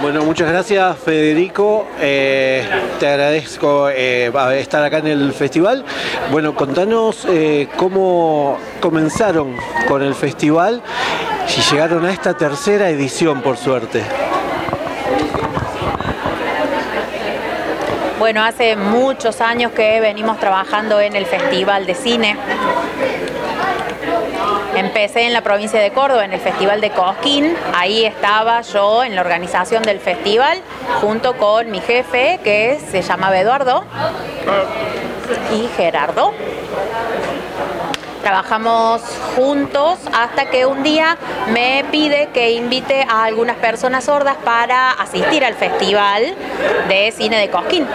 Bueno, muchas gracias Federico, eh, te agradezco eh, estar acá en el festival. Bueno, contanos eh, cómo comenzaron con el festival y llegaron a esta tercera edición, por suerte. Bueno, hace muchos años que venimos trabajando en el Festival de Cine. Empecé en la provincia de Córdoba, en el Festival de Cosquín. Ahí estaba yo en la organización del festival, junto con mi jefe, que se llamaba Eduardo, y Gerardo. Trabajamos juntos hasta que un día me pide que invite a algunas personas sordas para asistir al festival de cine de Cosquín.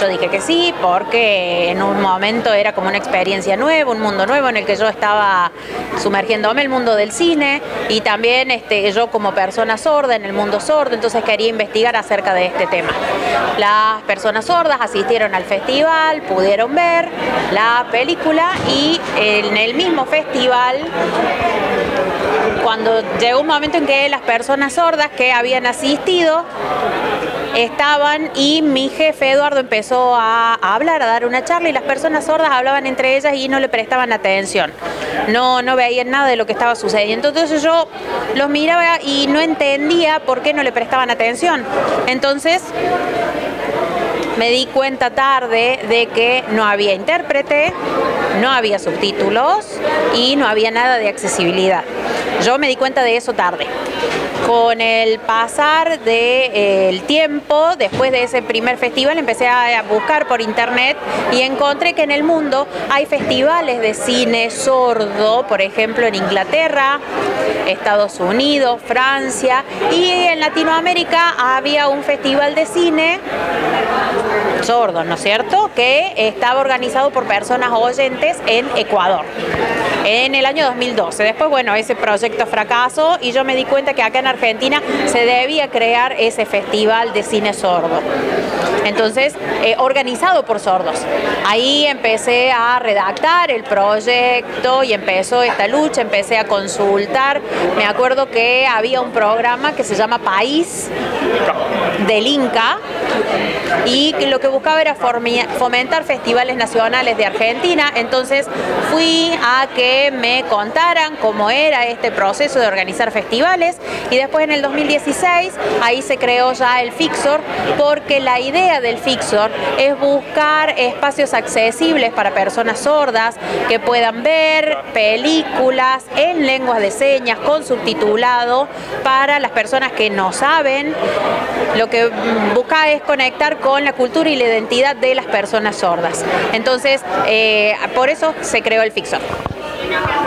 Yo dije que sí, porque en un momento era como una experiencia nueva, un mundo nuevo en el que yo estaba sumergiéndome el mundo del cine y también este, yo como persona sorda en el mundo sordo, entonces quería investigar acerca de este tema. Las personas sordas asistieron al festival, pudieron ver la película y en el mismo festival cuando llegó un momento en que las personas sordas que habían asistido estaban y mi jefe Eduardo empezó a, hablar, a dar una charla y las personas sordas hablaban entre ellas y no le prestaban atención. No, no veían nada de lo que estaba sucediendo. Entonces yo los miraba y no entendía por qué no le prestaban atención. Entonces me di cuenta tarde de que no había intérprete, no había subtítulos y no había nada de accesibilidad. Yo me di cuenta de eso tarde. Con el pasar del de, tiempo, después de ese primer festival, empecé a buscar por internet y encontré que en el mundo hay festivales de cine sordo, por ejemplo en Inglaterra, Estados Unidos, Francia y en Latinoamérica había un festival de cine sordo, ¿no es cierto?, que estaba organizado por personas oyentes en Ecuador en el año 2012. Después, bueno, ese proyecto fracasó y yo me di cuenta que acá en Argentina se debía crear ese festival de cine sordo. Entonces, eh, organizado por sordos. Ahí empecé a redactar el proyecto y empezó esta lucha, empecé a consultar. Me acuerdo que había un programa que se llama País del Inca y lo que buscaba era fomentar festivales nacionales de Argentina. Entonces fui a que me contaran cómo era este proceso de organizar festivales y después en el 2016 ahí se creó ya el Fixor porque la idea del Fixor es buscar espacios accesibles para personas sordas que puedan ver películas en lenguas de señas con subtitulado para las personas que no saben. Lo que busca es conectar con la cultura y la identidad de las personas sordas. Entonces, eh, por eso se creó el Fixor.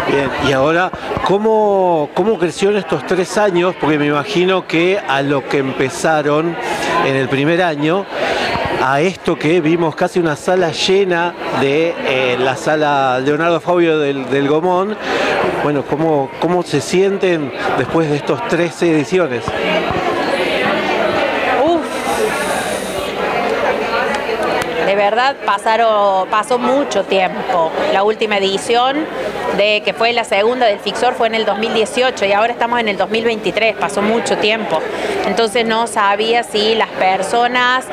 Bien, y ahora, ¿cómo, ¿cómo creció en estos tres años? Porque me imagino que a lo que empezaron en el primer año, a esto que vimos casi una sala llena de eh, la sala Leonardo Fabio del, del Gomón, bueno, ¿cómo, ¿cómo se sienten después de estos tres ediciones? verdad pasaron, pasó mucho tiempo. La última edición, de que fue la segunda del Fixor, fue en el 2018 y ahora estamos en el 2023, pasó mucho tiempo. Entonces no sabía si las personas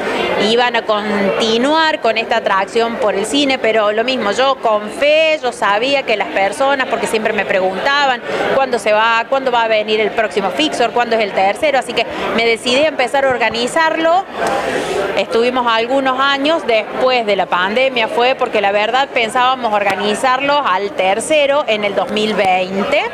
iban a continuar con esta atracción por el cine, pero lo mismo, yo con fe, yo sabía que las personas, porque siempre me preguntaban cuándo se va, cuándo va a venir el próximo Fixor, cuándo es el tercero, así que me decidí a empezar a organizarlo. Estuvimos algunos años después de la pandemia fue porque la verdad pensábamos organizarlo al tercero en el 2020.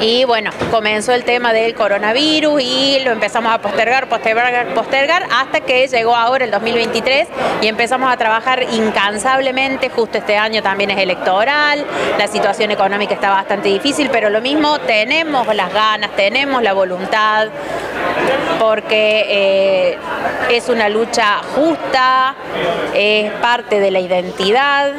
Y bueno, comenzó el tema del coronavirus y lo empezamos a postergar, postergar, postergar, hasta que llegó ahora el 2023 y empezamos a trabajar incansablemente. Justo este año también es electoral, la situación económica está bastante difícil, pero lo mismo, tenemos las ganas, tenemos la voluntad porque eh, es una lucha justa, es parte de la identidad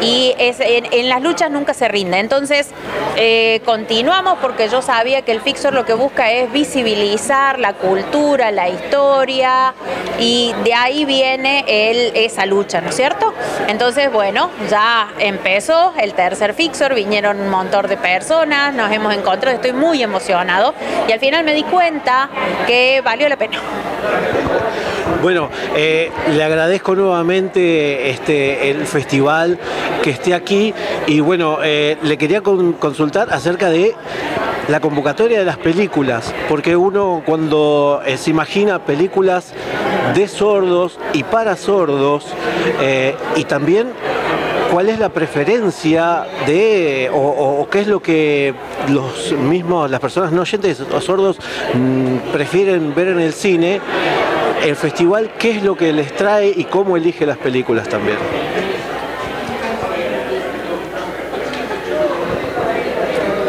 y es, en, las luchas nunca se rinde. Entonces, eh, continuamos porque yo sabía que el Fixor lo que busca es visibilizar la cultura, la historia y de ahí viene el, esa lucha, ¿no es cierto? Entonces, bueno, ya empezó el tercer Fixor, vinieron un montón de personas, nos hemos encontrado, estoy muy emocionado y al final me di cuenta que valió la pena. Bueno, eh, le agradezco nuevamente este, el festival que esté aquí y bueno, eh, le quería consultar acerca de la convocatoria de las películas, porque uno cuando eh, se imagina películas de sordos y para sordos y también cuál es la preferencia de o, qué es lo que los mismos las personas no oyentes o sordos mm, prefieren ver en el cine el festival qué es lo que les trae y cómo elige las películas también.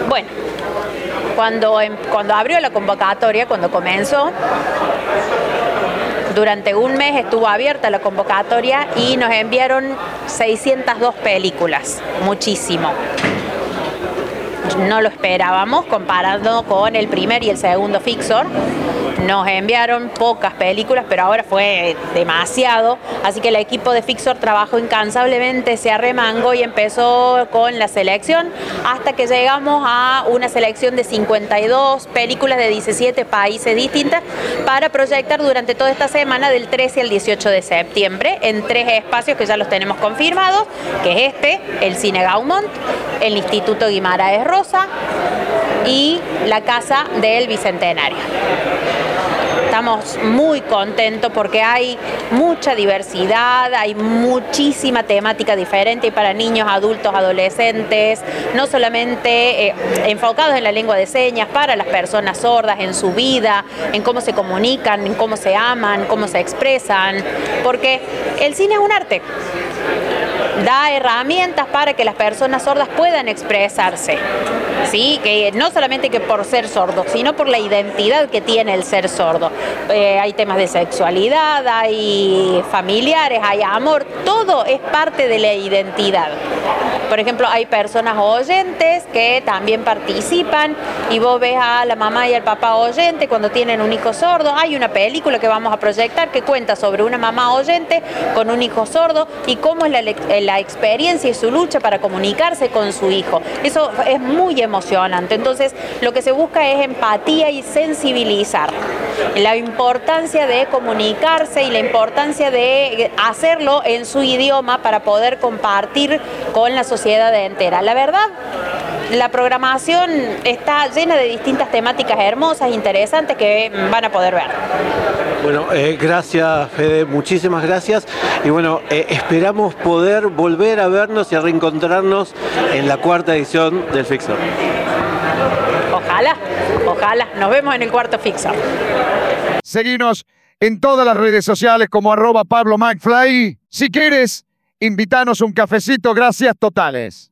Bueno, cuando, em, cuando abrió la convocatoria, cuando comenzó, durante un mes estuvo abierta la convocatoria y nos enviaron 602 películas, muchísimo. No lo esperábamos comparando con el primer y el segundo Fixor nos enviaron pocas películas, pero ahora fue demasiado, así que el equipo de Fixor trabajó incansablemente, se arremangó y empezó con la selección hasta que llegamos a una selección de 52 películas de 17 países distintas para proyectar durante toda esta semana del 13 al 18 de septiembre en tres espacios que ya los tenemos confirmados, que es este, el Cine Gaumont, el Instituto Guimaraes Rosa y la Casa del Bicentenario estamos muy contentos porque hay mucha diversidad, hay muchísima temática diferente para niños, adultos, adolescentes, no solamente eh, enfocados en la lengua de señas, para las personas sordas, en su vida, en cómo se comunican, en cómo se aman, cómo se expresan, porque el cine es un arte da herramientas para que las personas sordas puedan expresarse. ¿Sí? Que no solamente que por ser sordo, sino por la identidad que tiene el ser sordo. Eh, hay temas de sexualidad, hay familiares, hay amor, todo es parte de la identidad. Por ejemplo, hay personas oyentes que también participan y vos ves a la mamá y al papá oyente cuando tienen un hijo sordo. Hay una película que vamos a proyectar que cuenta sobre una mamá oyente con un hijo sordo y cómo es la, la experiencia y su lucha para comunicarse con su hijo. Eso es muy emocionante. Entonces, lo que se busca es empatía y sensibilizar. La importancia de comunicarse y la importancia de hacerlo en su idioma para poder compartir con la sociedad entera. La verdad, la programación está llena de distintas temáticas hermosas, interesantes que van a poder ver. Bueno, eh, gracias Fede, muchísimas gracias. Y bueno, eh, esperamos poder volver a vernos y a reencontrarnos en la cuarta edición del Fixer. Ojalá, ojalá. Nos vemos en el cuarto Fixer. Seguinos en todas las redes sociales como arroba Pablo McFly. Si quieres, invítanos un cafecito. Gracias totales.